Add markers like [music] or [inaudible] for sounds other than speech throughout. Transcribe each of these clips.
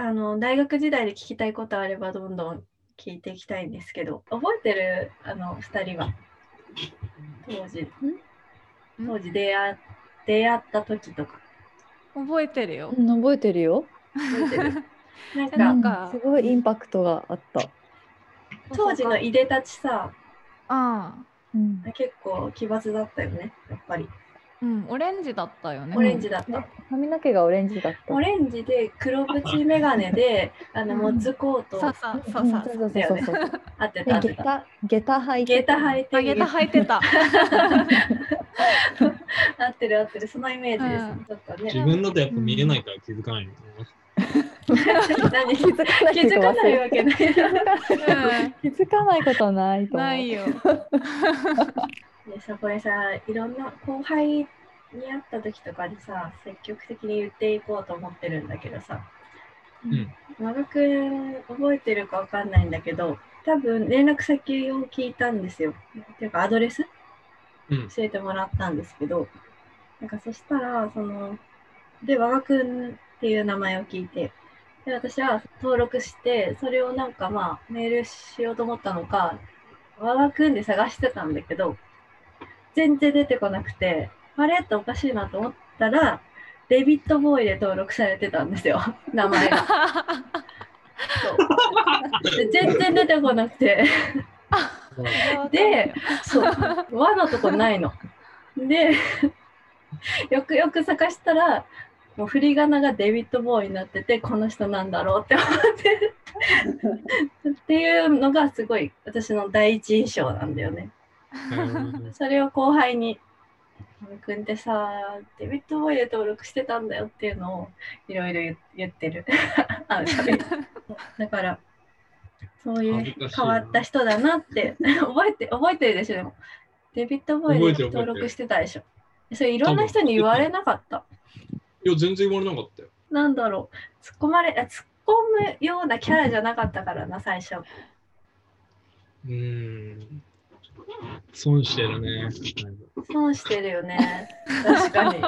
あの大学時代で聞きたいことあればどんどん聞いていきたいんですけど覚えてる？あの2人は。当時。当時出会出会った時とか。覚えてるよ。うん、覚えてるよ。覚えてる。[laughs] なんかなんか。すごいインパクトがあった。当時のいでたちさ。ああ、うん、結構奇抜だったよねやっぱりうん、オレンジだったよね。オレンジだった、髪の毛がオレンジだった。オレンジで黒縁眼鏡であのうん。モッツコートそうそうそううんそう。そうそうそうそう。あってた下駄下駄履いて下駄履いてあげた履いてた。合ってる [laughs] 合ってる。そのイメージです、うん。ちょっと自ね分だとやっぱ見えないから気づかない [laughs] 気づかない気づかないわけない。うん。[laughs] 気づかないことはないと思う。ないよ。でさこれさいろんな後輩に会った時とかにさ積極的に言っていこうと思ってるんだけどさ。うん。マガくん覚えてるかわかんないんだけど多分連絡先を聞いたんですよ。っていうかアドレス？うん。教えてもらったんですけど。なんかそしたらそので和賀くんっていう名前を聞いて。で私は登録してそれをなんかまあメールしようと思ったのか和賀くんで探してたんだけど全然出てこなくてあれ？っておかしいなと思ったらデビッド・ボーイで登録されてたんですよ [laughs] 名前が全然出てこなくて [laughs] で、そう、[laughs] 和のとこないの。で、よくよく探したら、もう振り仮名がデビッド・ボーイになってて、この人なんだろうって思って。っていうのがすごい私の第一印象なんだよね。う [laughs] んそれを後輩に、「くんってさ、デビッド・ボーイで登録してたんだよ」っていうのをいろいろ言言ってる。[laughs] だから、そういう変わった人だなって [laughs] 覚えて覚えてるでしょでも。デビッド・ボーイで登録してたでしょ。それいろんな人に言われなかった。いや全然言われなかったよ。なんだろう。突っ込まれあ突っ込むようなキャラじゃなかったからな最初。うーん損してるね。損してるよね。確かに。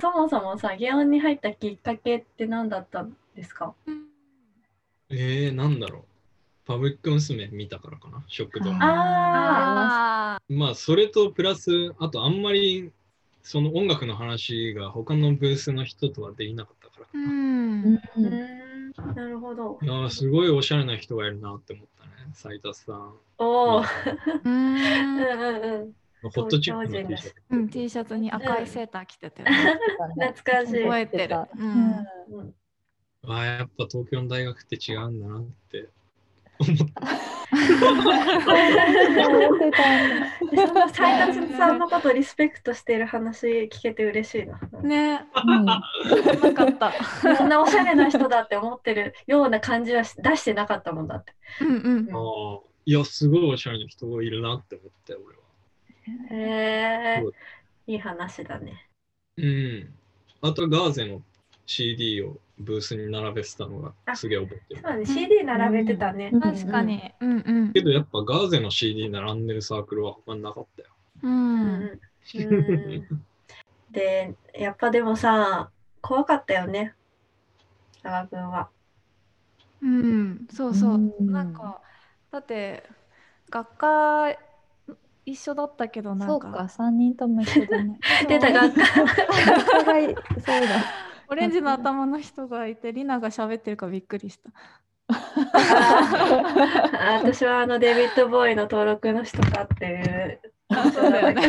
そもそもさゲオンに入ったきっかけって何だったんですか？えー、なんだろう。パブリック娘見たからかな。ショックとああまあそれとプラスあとあんまりその音楽の話が他のブースの人とはできなかったからか。な、うーんなるほど。いやーすごいおしゃれな人がいるなって思ったね斉田さん。おおううん。うんうんうん。ホットチップの超 T シャツ。うん、T シャツに赤いセーター着てたよね。懐かしい。覚えてる。ううん。ん。うん。ああやっぱ東京の大学って違うんだなって思った斉達さんのことリスペクトしている話聞けて嬉しいな。ね、うんなかった。そんなおしゃれな人だって思ってるような感じはし出してなかったもんだって。うんうん。ああいやすごいおしゃれな人がいるなって思ったよ俺はへえそういい話だね。うんあとガーゼの CD をブースに並べてたのがすげえ覚えてるそうだね、CD 並べてたね。うん確かに。うんうんけどやっぱガーゼの CD 並んでるサークルは他になかったよう。うんんうん [laughs] で、やっぱでもさ、怖かったよね。佐賀君は。うん、そうそう。うんなんか、だって、学科一緒だったけど、なそうか、んか、三人とも一緒だね。[laughs] 出た学科。お互いそうだ。オレンジの頭の人がいて、リナが喋ってるからびっくりした。あ私はあのデビッド・ボーイの登録の人かっていう。あそうだよね。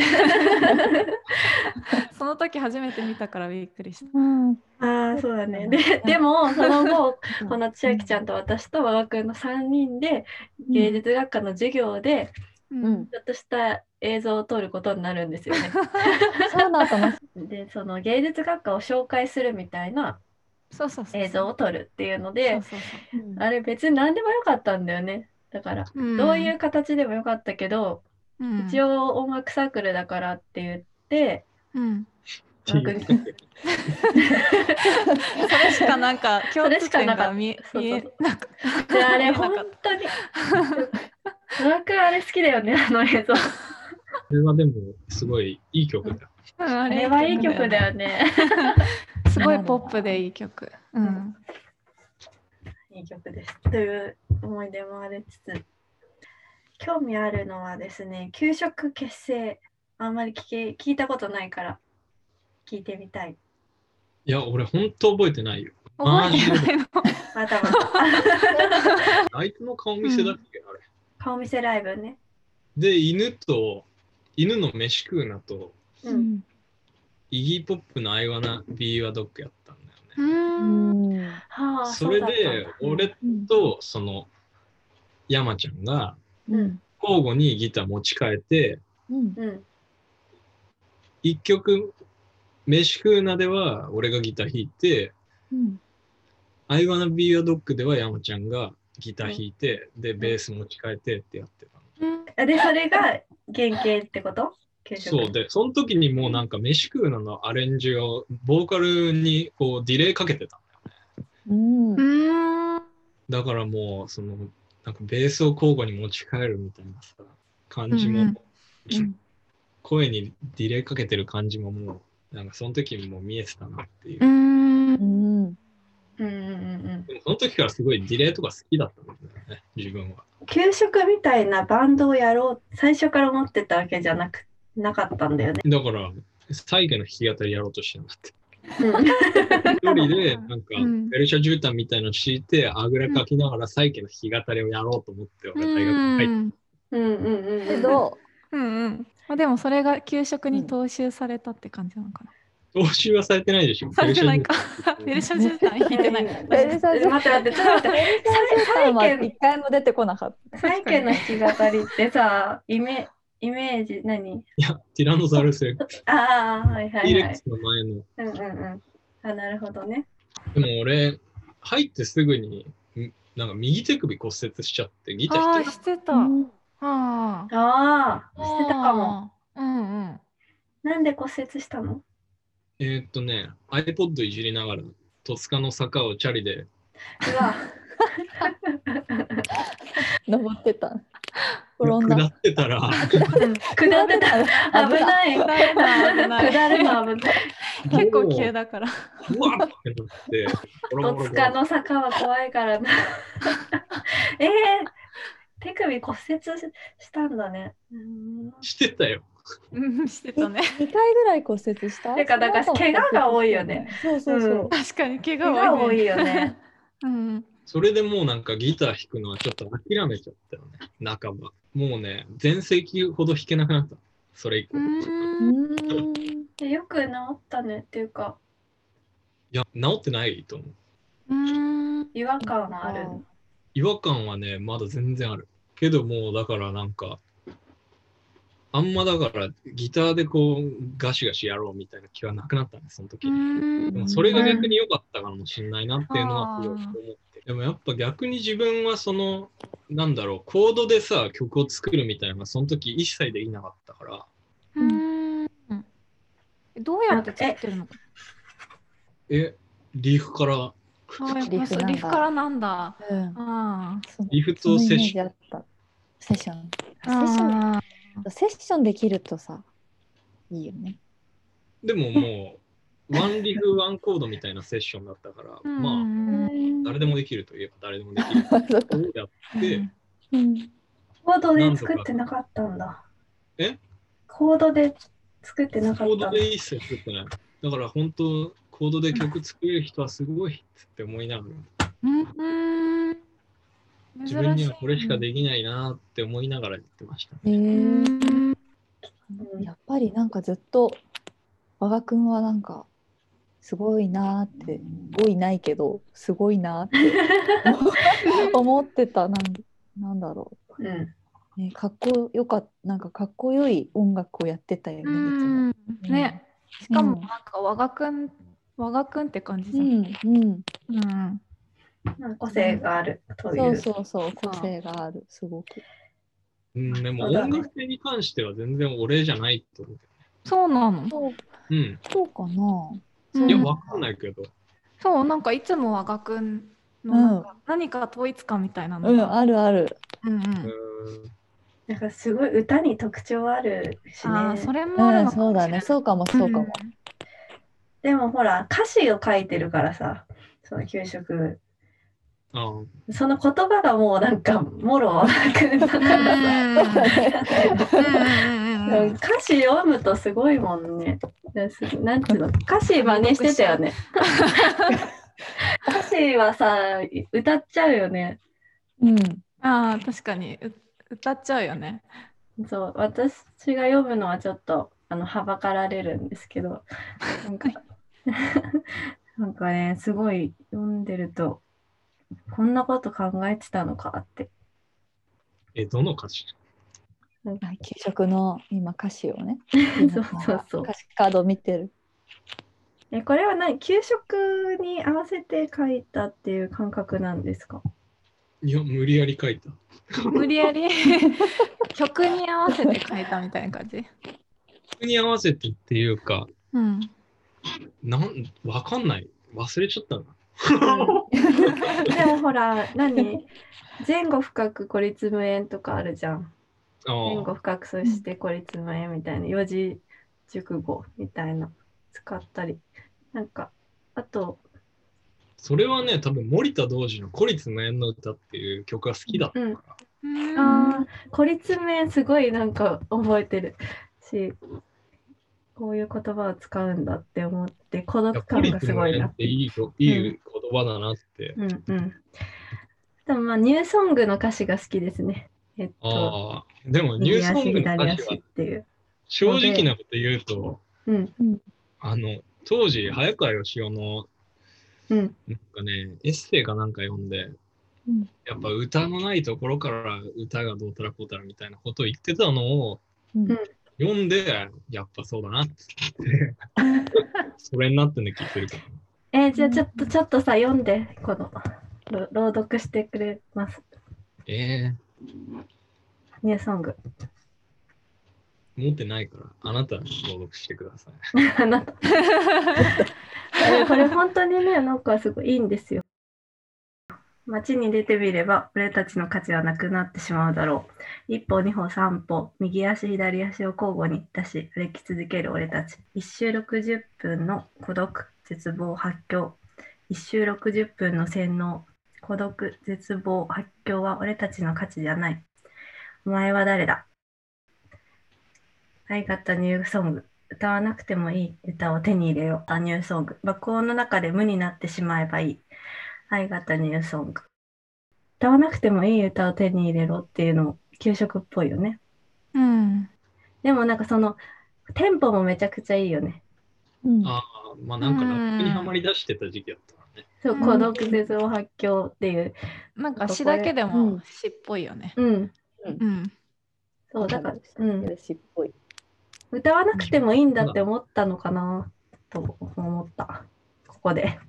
その時初めて見たからびっくりした。うん。ああ、そうだね。で、でも、その後、この千秋ちゃんと私と馬場君の3人で芸術学科の授業で、ううん。ちょっとした映像を撮ることになるんですよね。[laughs] そうだったの。で、その芸術学科を紹介するみたいな。映像を撮るっていうので。あれ別に何でもよかったんだよね。だから、うんどういう形でもよかったけど、うん一応音楽サークルだからって言って、うん。[laughs] それしかなんか [laughs] 共れ通しかなかった点が見えなかっであれ本当に、馬場君あれ好きだよね、あの映像。これはでもすごいいい曲だ。うんああれはいい曲だよね。ね。[laughs] すごいポップでいい曲。うん。いい曲です。という思い出もありつつ、興味あるのはですね、給食結成、あんまり聞け聞いたことないから、聞いてみたい。いや、俺本当覚えてないよ。覚えてないの。またまた。あいつの顔見せだっけ、あれ。顔見せライブね。で、犬と、犬の飯食うなと、う。うんんイギーポップのアイワナビーワドッグやったんだよね。う。うんんはあ、それでだ、俺うんとその山ちゃんがうん交互にギター持ち替えて、うんうん。一曲、飯食うなでは俺がギター弾いて、うんアイワナビーワドッグでは山ちゃんがギター弾いて、で、ベース持ち替えてってやってたの。うんで、それが原型ってこと？そうで、その時にもうなんか飯食うなのアレンジをボーカルにこうディレイかけてたんだよね。うんうん。だからもうそのなんかベースを交互に持ち替えるみたいなさ感じも、うんうん声にディレイかけてる感じももうなんかその時にもう見えてたなっていう。うんうんうんうん。でもその時からすごいディレイとか好きだったんだよね、自分は。給食みたいなバンドをやろう、最初から思ってたわけじゃなくなかったんだよね。だから、最後の弾き語りやろうとしてなかった。うん一人でなんかうんペルシャ絨毯みたいの敷いて、あぐらかきながら最後の弾き語りをやろうと思って、俺大学に入っうんうんうんうんうん。けどうんうん。まあでもそれが給食に踏襲されたって感じなのかな。た。踏襲はされてないでしょ。されてないかペルシャ絨毯。ペルシャ絨毯弾いてない。ペルシャ絨毯待って待って、ちょっと待って。さんは一回も出てこなかった。最近の弾き語りってさ、イメイメージ何？いや、ティラノザウルスレックス。ああ、はいはいはい。ティレックスの前の。うんうんうん。あ、なるほどね。でも俺、入ってすぐに、んなんか右手首骨折しちゃって、ギターああ、弾けなしてた。うんああ。ああ、してたかも。。うんうん。なんで骨折したの？えーっとね、iPod いじりながら、戸塚の坂をチャリで、うわ、[laughs] 登ってた。転ん下だ。ってたら、うん [laughs] 下ってた。危ない。危ない危ない下るの危ない。結構急だから。うわっってなって、戸塚の坂は怖いからな。[laughs] えー、手首骨折ししたんだね。うんしてたよ。うん、してたね。二回ぐらい骨折した？てかだか怪我が多いよね。そうそうそうう。確かに怪怪我多い、我多いよね。[laughs] うん。それでもうなんかギター弾くのはちょっと諦めちゃったよね、半ば。もうね、全盛期ほど弾けなくなった。それ以降。うんよく治ったねっていうか、や、治ってないと思う。うん。違和感はある。違和感はね、まだ全然ある。けどもうだからなんか、あんまだからギターでこうガシガシやろうみたいな気はなくなったね、その時。うんでもそれが逆に良かったかもしれないなっていうのはすごい思って。でもやっぱ逆に自分はその、なんだろう、コードでさ、曲を作るみたいなのがその時一切できなかったから、うん。どうやって作ってるのか。え、リーフから、リフなんだそうリフからなんだ。うん。リーとセッション。セッション。あ。セッション。あセッションできるとさ、いいよね。でももう、ワンリフ、ワンコードみたいなセッションだったから、あ。まあ、あ。誰でもできるといえば誰でもできる。[laughs] そやって、うん。コードで作ってなかったんだ。え？コードで作ってなかコードったんだ。で一切作ってない。だから本当、コードで曲作れる人はすごいって思いながら、うん。自分にはこれしかできないなって思いながらやってました。えうー、ん。やっぱりなんかずっと和賀くんはなんかすごいなーってすごいないけどすごいなーって [laughs] 思ってたなんなんだろうん。う、ね、かっこよかっなんかかっこよい音楽をやってたよねいつうも。んね。しかもうんなんか和賀くん和賀くんって感じじゃん。うんうん、うん。まあ個性があるといそうう。そうそう個性があるすごく。うん、でも音楽性に関しては全然俺じゃないと思う。そうなの？そううん。そうかな。うんいや、わかんないけど。そうなんかいつも和賀くんのなんか何か統一感みたいなのうんが。あるある。うんうんなんかすごい歌に特徴あるしああ、ね。それもうんあるのかもしれないそうだねそうかもそうかも。でもほら、歌詞を書いてるからさ、その給食あその言葉がもうなんかもろ歌詞読むとすごいもんね。なんていうの？歌詞真似してたよね。歌詞はさ歌っちゃうよね。うん。ああ確かにう歌っちゃうよね。そう私が読むのはちょっとあのはばかられるんですけどなんか [laughs] なんかねすごい読んでるとこんなこと考えてたのかって。え、どの歌詞？あ給食の今歌詞をね [laughs] そうそうそう歌詞カードを見てる。えこれは何？給食に合わせて書いたっていう感覚なんですか？いや、無理やり書いた。無理やり？[laughs] 曲に合わせて書いたみたいな感じ？曲に合わせてっていうか、うん。なん、わかんない。忘れちゃったな。でもほら何？前後深く孤立無縁とかあるじゃん。あ前後あ、深くそして孤立無縁みたいな。四字熟語みたいな。使ったり。なんかあと。それはね、多分森田童子の孤立無縁の歌っていう曲が好きだったから。あー孤立無縁すごいなんか覚えてるしこういう言葉を使うんだって思って孤独感がすごいなって。いいよいい言葉だなって。うんうん。でもまあニューソングの歌詞が好きですね。えっと。ああ、でもニューソングの左歌詞は足っていう正直なこと言うと、うん。あの、当時、早川義雄のうん。なんかね、エッセイかなんか読んで、うん。やっぱ歌のないところから歌がどうたらこうたらみたいなことを言ってたのをうん読んで、やっぱそうだなって。言って、それになってんで聞いてるけど。えーじゃあちょっとちょっとさ読んでこのろ朗読してくれます？えニューソング。ー、持ってないから、あなた朗読してください。[laughs] あなた。[laughs] えーこれ本当にねなんかすごいいいんですよ街に出てみれば俺たちの価値はなくなってしまうだろう。一歩二歩三歩右足左足を交互に出し歩き続ける俺たち。一周60分の孤独絶望発狂。一周60分の洗脳。孤独絶望発狂は俺たちの価値じゃない。お前は誰だ？I got a new song 歌わなくてもいい。歌を手に入れよう。A new song 爆音の中で無になってしまえばいい。I got a new song 歌わなくてもいい歌を手に入れろっていうの給食っぽいよね。うん。でもなんかそのテンポもめちゃくちゃいいよね。うんああ、まあなんかラップにはまり出してた時期だったね。そう、うん孤独絶望発狂っていう。なんか詩だけでも詩っぽいよね。うん。うん。そう、だから、うん。しっぽい。歌わなくてもいいんだって思ったのかなと思った。ここで。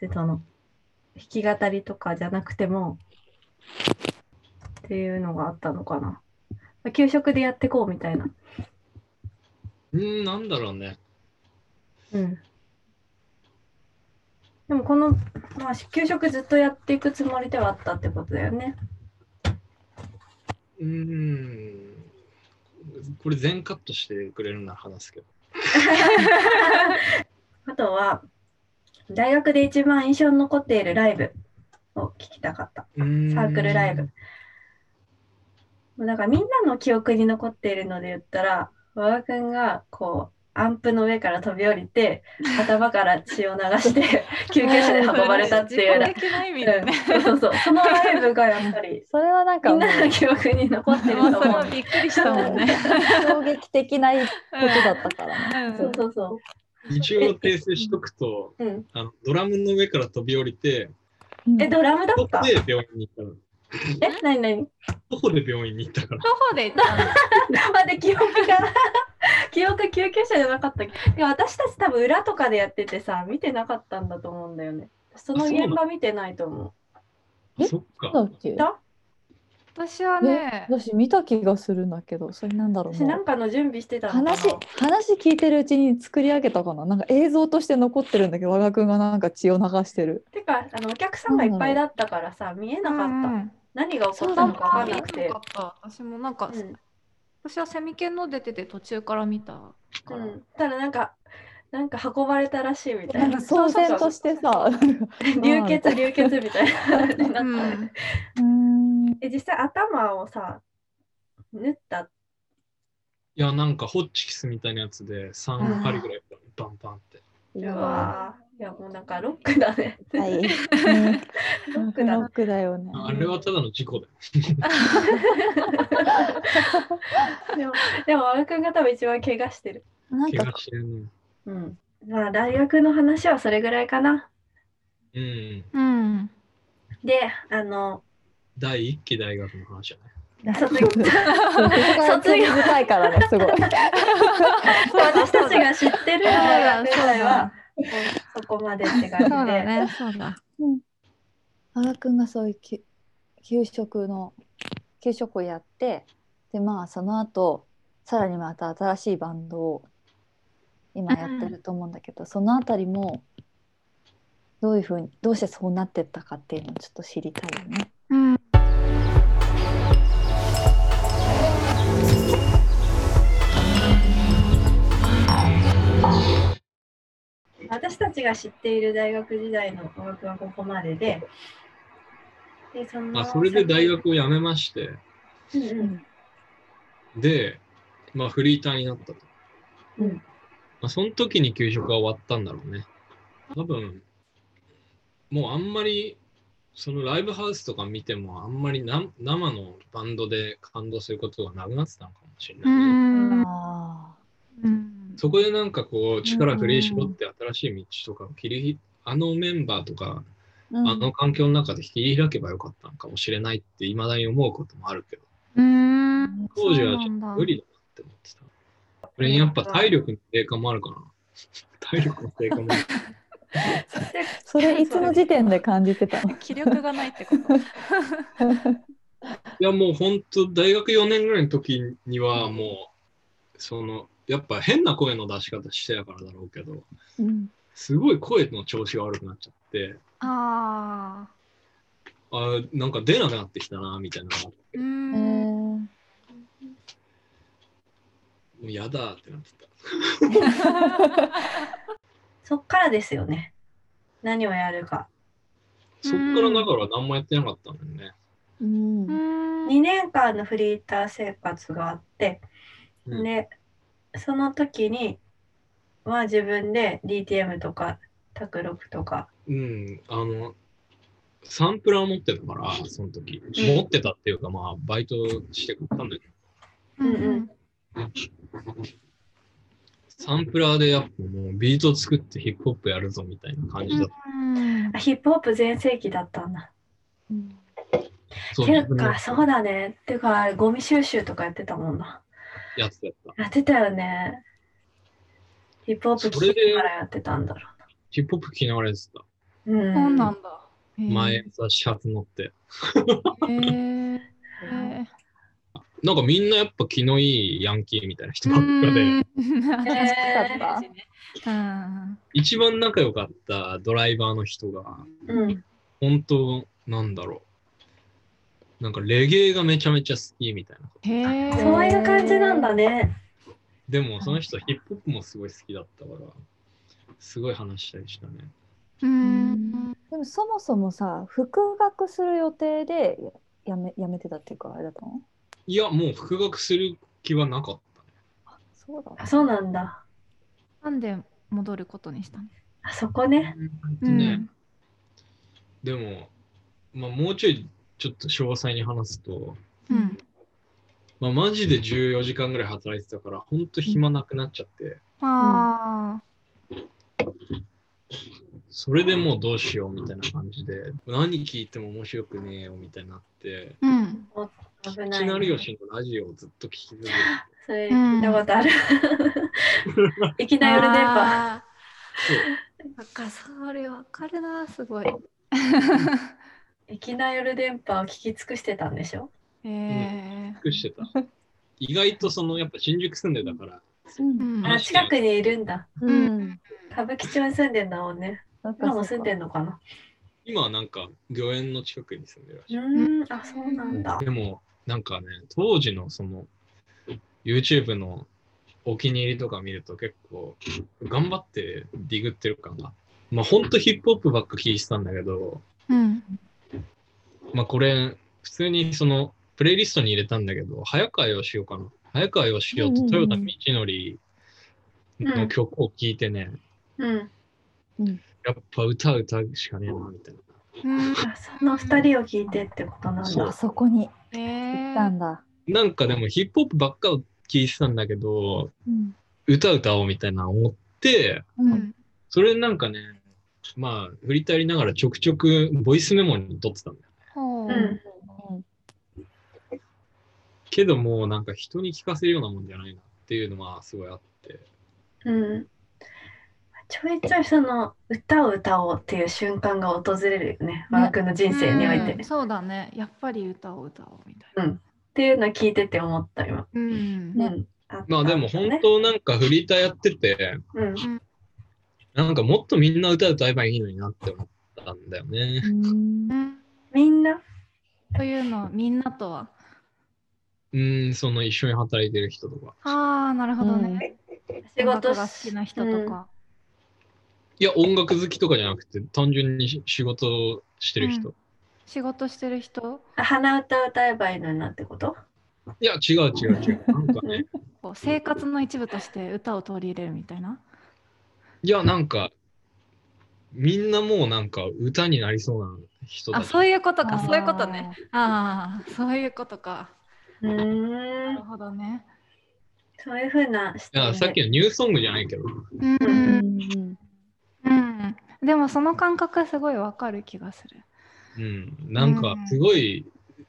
でその弾き語りとかじゃなくてもっていうのがあったのかな。給食でやってこうみたいな。うーん、なんだろうね。うん。でもこの、まあ、給食ずっとやっていくつもりではあったってことだよね。うーん。これ全カットしてくれるなら話すけど。[laughs] あとは、大学で一番印象に残っているライブを聞きたかった。サークルライブ。もうだからみんなの記憶に残っているので言ったら、和賀くんがこう、アンプの上から飛び降りて、[laughs] 頭から血を流して、救急車で運ばれたっていう。うんそうそうそのライブがやっぱり、それはなんかみんなの記憶に残ってると思う。びっくりしたもんね。[laughs] 衝撃的なことだったからね。うんそうそうそ一応訂正しとくと、う。うん。あのドラムの上から飛び降りて、うんえ、ドラムだったで病院に行ったの。え、なになに徒歩で病院に行ったから。徒歩で行った？の。[laughs] 待って、記憶が、[laughs] 記憶救急車じゃなかったっけ？私たち多分裏とかでやっててさ、見てなかったんだと思うんだよね。その現場見てないと思えそっか。私はえね、私見た気がするんだけど、それなんだろう私なな。んかの準備してたのかな。話話聞いてるうちに作り上げたかな。なんか映像として残ってるんだけど和賀くんがなんか血を流してる。てかあのお客さんがいっぱいだったからさ見えなかった、うんうん何が起こったのか分かんなくて。よかった。私もなんか、うん。私はセミ犬の出てて途中から見たかうら。ん。ただなんかなんか運ばれたらしいみたな。いんかな。騒然としてさ。[laughs] 流血流血みたいな感じになうんえ実際頭をさ縫った？いや、なんかホッチキスみたいなやつで3針ぐらいバンバンって。ううわいやもうなんかロックだね。はい。ね [laughs] ロックだな。ロックだよね。あれはただの事故だよ。でもでも和田君が多分一番怪我してる。怪なんか我してるね。うん。まあ大学の話はそれぐらいかな。うん。うん。であの第一期大学の話じゃない。卒業。卒業。深いからね、すごい。私たちが知ってる大学時代はそこまでって感じで。だね、そうだ。羽賀くんがそういうき給食の給食をやってでまあその後さらにまた新しいバンドを今やってると思うんだけど、そのあたりもどういうふうにどうしてそうなってったかっていうのをちょっと知りたいよね。私たちが知っている大学時代の音楽はここまでで、でそのあ、それで大学を辞めまして、うんうんで、まあフリーターになったと。うんまあ、その時に給食が終わったんだろうね。多分、もうあんまり、そのライブハウスとか見ても、あんまりな生のバンドで感動することがなくなってたのかもしれなういね。うんそこでなんかこう、力振り絞って新しい道とかを切り、あのメンバーとか、ーうんあの環境の中で切り開けばよかったのかもしれないって、いまだに思うこともあるけど、うん。当時はちょっと無理だなって思ってた。それにやっぱ体力の低下もあるかな。体力の低下もある。それいつの時点で感じてたの？気力がないってこと。いやもう本当大学4年ぐらいの時にはもうそのやっぱ変な声の出し方してたからだろうけどうん。すごい声の調子が悪くなっちゃってああ。あなんか出なくなってきたなみたいなのがあもうやだってなってた。[laughs] そっからですよね。何をやるか。そっからだから何もやってなかったんだよね、うん。うん。2年間のフリーター生活があって、うん。で、その時に、まあ自分で DTM とか、卓録とか、うん、あのサンプラー持ってたからその時、うん持ってたっていうかまあバイトして買ったんだけどうんうん。サンプラーでやっぱもうビート作ってヒップホップやるぞみたいな感じだった。ヒップホップ全盛期だったんだ。うんそうていうか、そうだね。ていうか、ゴミ収集とかやってたもんな。やってたやった。やってたよね。ヒップホップ聴きながらやってたんだろヒップホップ着ながらやってた。うな。うん。そうなんだ。へー前さ、シャツ乗って。へーへなんかみんなやっぱ気のいいヤンキーみたいな人ーばっかで、うん [laughs] えうん一番仲良かったドライバーの人が、うん。本当なんだろう。なんかレゲエがめちゃめちゃ好きみたいな。へーそういう感じなんだね。でもその人ヒップホップもすごい好きだったから、すごい話したりしたね。うんでもそもそもさ復学する予定でややめやめてたっていうかあれだったの？いや、もう復学する気はなかったね。あそうだあそうなんだ。なんで戻ることにしたの？あそこね。ねでも、まあ、もうちょいちょっと詳細に話すと、うん。まあ、マジで14時間ぐらい働いてたから、ほんと暇なくなっちゃって、あそれでもうどうしようみたいな感じで、何聞いても面白くねえよみたいになって、ーうん。危ない、いきなりよね。しのラジオをずっと聞き続けて、それ聞いたことある。[laughs] いきなり夜電波。あそう。ーなんかそれわかるなすごい [laughs] いきなり夜電波を聞き尽くしてたんでしょ？へえ尽くしてた。意外とその、やっぱ新宿住んでたから、うんあ、近くにいるんだ。うん歌舞伎町に住んでんだもんね。なんか今も住んでそんのかな？今はなんか御苑の近くに住んでるらしい。うーん、あ、そうなんだ。でも、なんかね、当時のその、YouTube のお気に入りとか見ると結構頑張ってディグってる感が。まあほんとヒップホップばっか聞いてたんだけど、うん。まあこれ普通にそのプレイリストに入れたんだけど、早川よしおかな。早川よしおと豊田道則の曲を聴いてね、うん。やっぱ歌歌うしかねえなみたいな。うん。あその二人を聞いてってことなんだあ。そこにえ行ったんだ。なんかでもヒップホップばっかを聴いてたんだけど、うん歌歌おうみたいな思って、うんそれなんかね、まあ振り返りながらちょくちょくボイスメモに取ってたんだよ。う。ん。けどもうなん。か人に聞かせるようなもん。じゃないなっていうのはすごいあって。うん。ちょいちょいその歌を歌おうっていう瞬間が訪れるよね。和田君の人生において。うん。そうだね。やっぱり歌を歌おうみたいな。っていうのを聞いてて思った今。うん。ねうん。あまあでも本当なん。かフリーターやってて、うん。なん。かもっとみん。な歌歌えばいいのになって思ったん。だよね。うん。みん。なというのみんなとは？うん、その一緒に働いてる人とか。ああ、なるほどね。仕事が好きな人とか。いや、音楽好きとかじゃなくて、単純に仕事をしてる人。仕事してる人？あ鼻歌歌えばいいのになってこと？いや、違う違う違う。なんかね、[laughs] こう生活の一部として歌を取り入れるみたいな？いや、なんか、みんなもうなんか歌になりそうな人だあ、そういうことか、そういうことね。ああ、そういうことか。なるん。ほどね。そういうふうな。さっきのニューソングじゃないけど。うん。ううんんうん。でもその感覚すごいわかる気がする。うん。なんか、すごい、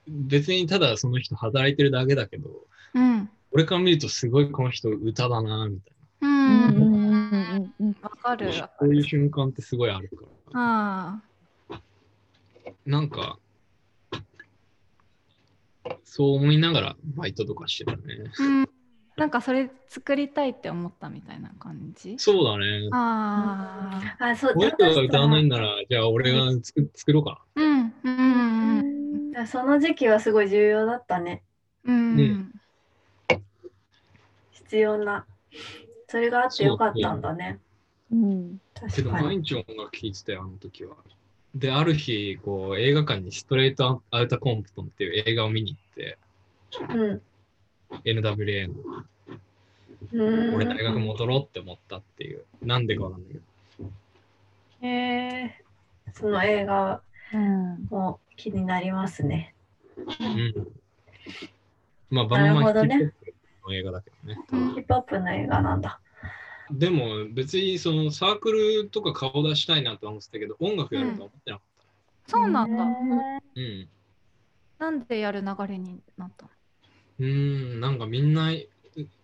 別にただその人働いてるだけだけど、うん。俺から見るとすごいこの人歌だな、みたいうん。うんうんうんうんわかる。ういう瞬間ってすごいあるから。あなんか、そう思いながらバイトとかしてたね。あ。うん。なんかそれ作りたいって思ったみたいな感じ？そうだね。ああ。あ、そう。この人が歌わないんなら、じゃあ俺が作作ろうかうん。うん。だからその時期はすごい重要だったね。うん。うん必要な。それがあってよかったんだね。うんな。け確かに。ど毎日音楽聴いてたよ、あの時は。で、ある日、こう映画館にストレートアウタコンプトンっていう映画を見に行って、うん。NWA の、うん。俺大学戻ろうって思ったっていう。なんでかわかんないけど。へえその映画うんも気になりますね。うん。まあ、バンバンヒップホップの映画だけどね。ヒップホップの映画なんだ。でも別にそのサークルとか顔出したいなと思ってたけど、音楽やるとは思ってなかっそうなんだ。た。うん。なんでやる流れになったの？うーん、なんかみんな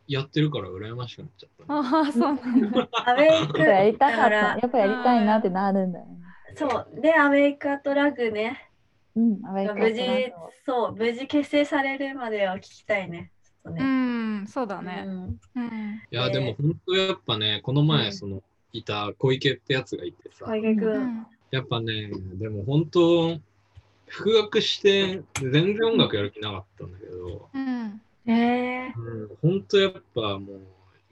やってるから羨ましくなっちゃった。ああ、そうなんだ。アメイクやりたかった。だからやっぱやりたいなってなるんだよね。そう。で、アメイクアトラグね。うん、アメリカ無事、そう、無事結成されるまでは聞きたいね。ちょっとうね。ん、そうだね。うんうん。いや、ねでも本当やっぱね、このうん前そのいた小池ってやつがいてさ、小池く。うんんやっぱね、でも本当、復学して全然音楽やる気なかったんだけど、うん。へえうん、本当やっぱもう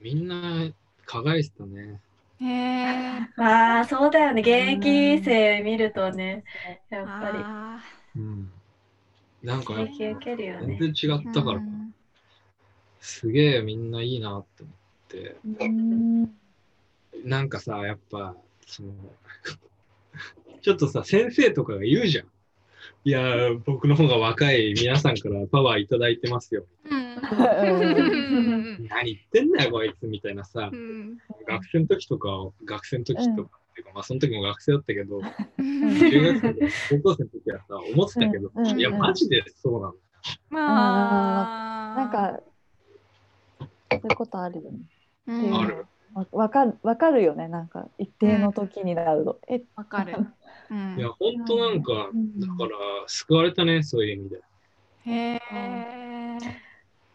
みんな輝いてたね。へえ。ま [laughs] あ、そうだよね。現役生見るとね、やっぱあうん。なんかやっり、刺激受けるよね。全然違ーったから、うんすげえみんないいなって思って、うんなんかさ、やっぱ、その、[laughs] ちょっとさ、先生とかが言うじゃん。いやー、僕の方が若い皆さんからパワーいただいてますよ。うん。何何言ってんだよ、こいつみたいなさう、ん。学生の時とか、学生の時とか、うんっていうか、まあその時も学生だったけど、うん中学生で高校生の時はさ、思ってたけど、いや、マジでそうなんだ。まあ。なんか、そういうことあるよね。うん、ある？わわかるわかるよね、なんか一定の時になると。え、わかる。[laughs] うんいや、ほんとなんか、うんだから、救われたね、そういう意味で。へえ。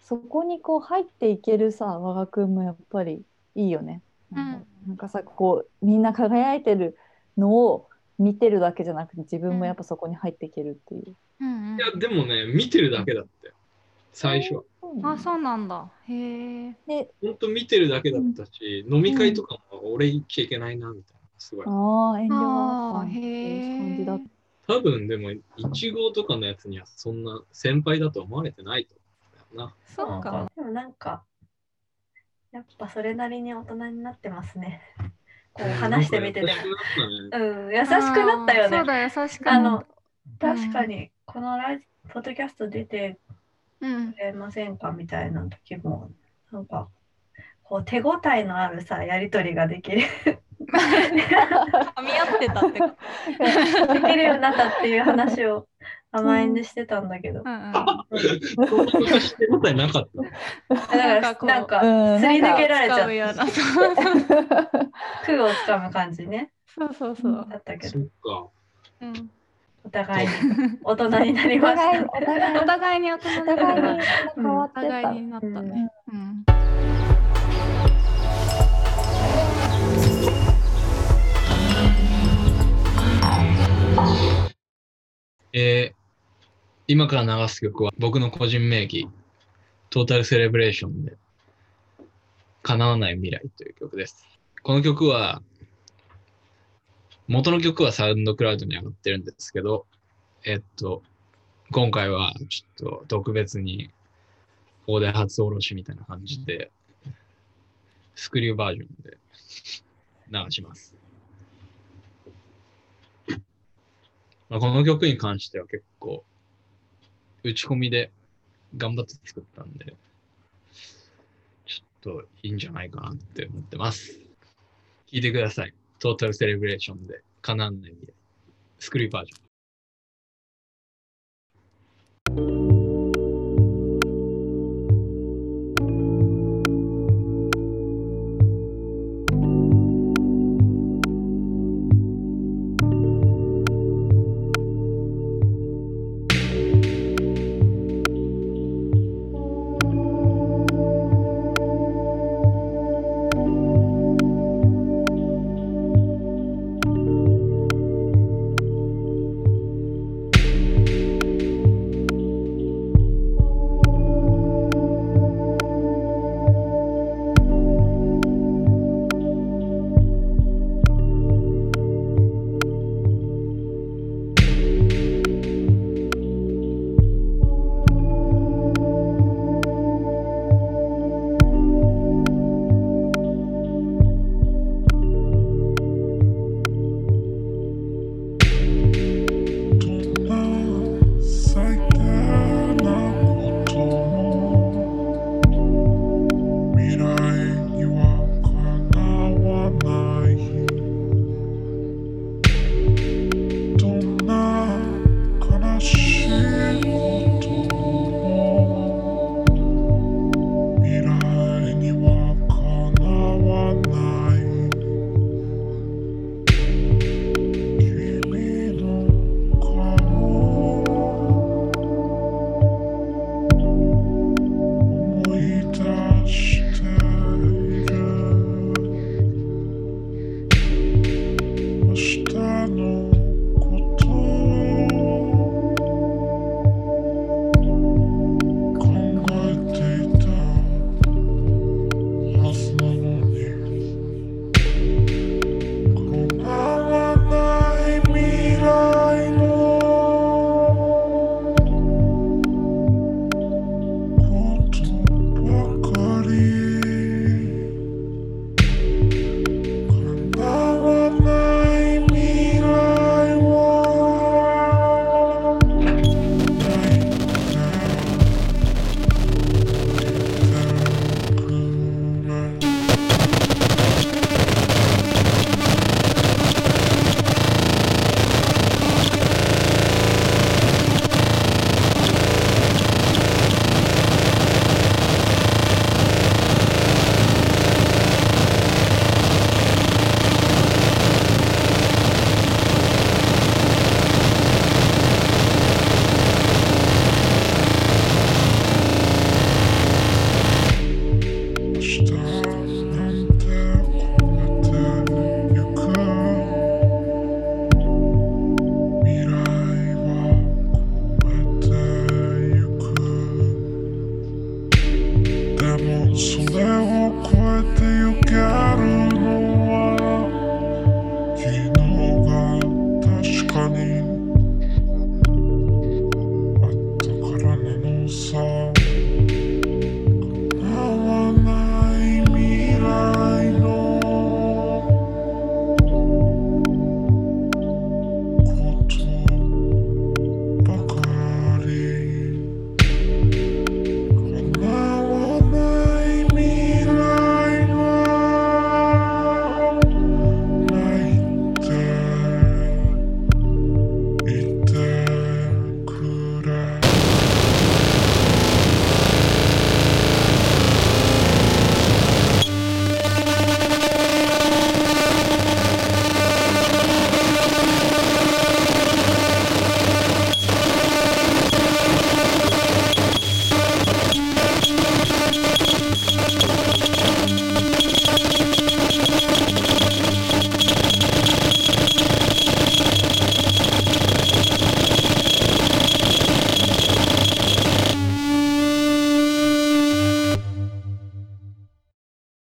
そこにこう入っていけるさ、我がくんもやっぱりいいよね。なんかなんかさ、こうみんな輝いてるのを見てるだけじゃなくて、自分もやっぱそこに入っていけるっていう。うんうんいや、でもね、見てるだけだったよ。最初は。あ、そうなんだ。へえ。で、本当見てるだけだったし、飲み会とかも俺行っちゃいけないなみたいな。すごい。ああ、遠慮があたっていう感じだった。多分でも、1号とかのやつにはそんな先輩だと思われてないと思うんだよそっか。でもなんか、やっぱそれなりに大人になってますね。こうな。話してみてでなんか優しくなったねも。うん、優しくなったよねそう。だ、優しくあのなった。確かに、このラジポッドキャスト出てうんく。れませんかみたいな時も、なんか、こう手応えのあるさ、やりとりができる。噛み合ってたってこと？[laughs] できるようになったっていう話を甘えんでしてたんだけど。うんうん。そん。だから、なんかすり抜けられちゃ。っそう [laughs] 空をつかむ感じね。そうそうそう。だったけど、そっか。うん。お互いに大人になりおました互いに、。お互いにお、互いに大人に変わおってた。互いになったね。うん。えー今から流す曲は僕の個人名義、トータルセレブレーションで、叶わない未来という曲です。この曲は、元の曲はサウンドクラウドに上がってるんですけど、えっと、今回はちょっと特別に、ここで初おろしみたいな感じで、スクリューバージョンで流します。まあ、この曲に関しては結構、打ち込みで頑張って作ったんで、ちょっといいんじゃないかなって思ってます。聴いてください。トータルセレブレーションで、カナンの意味で。スクリューバージョン。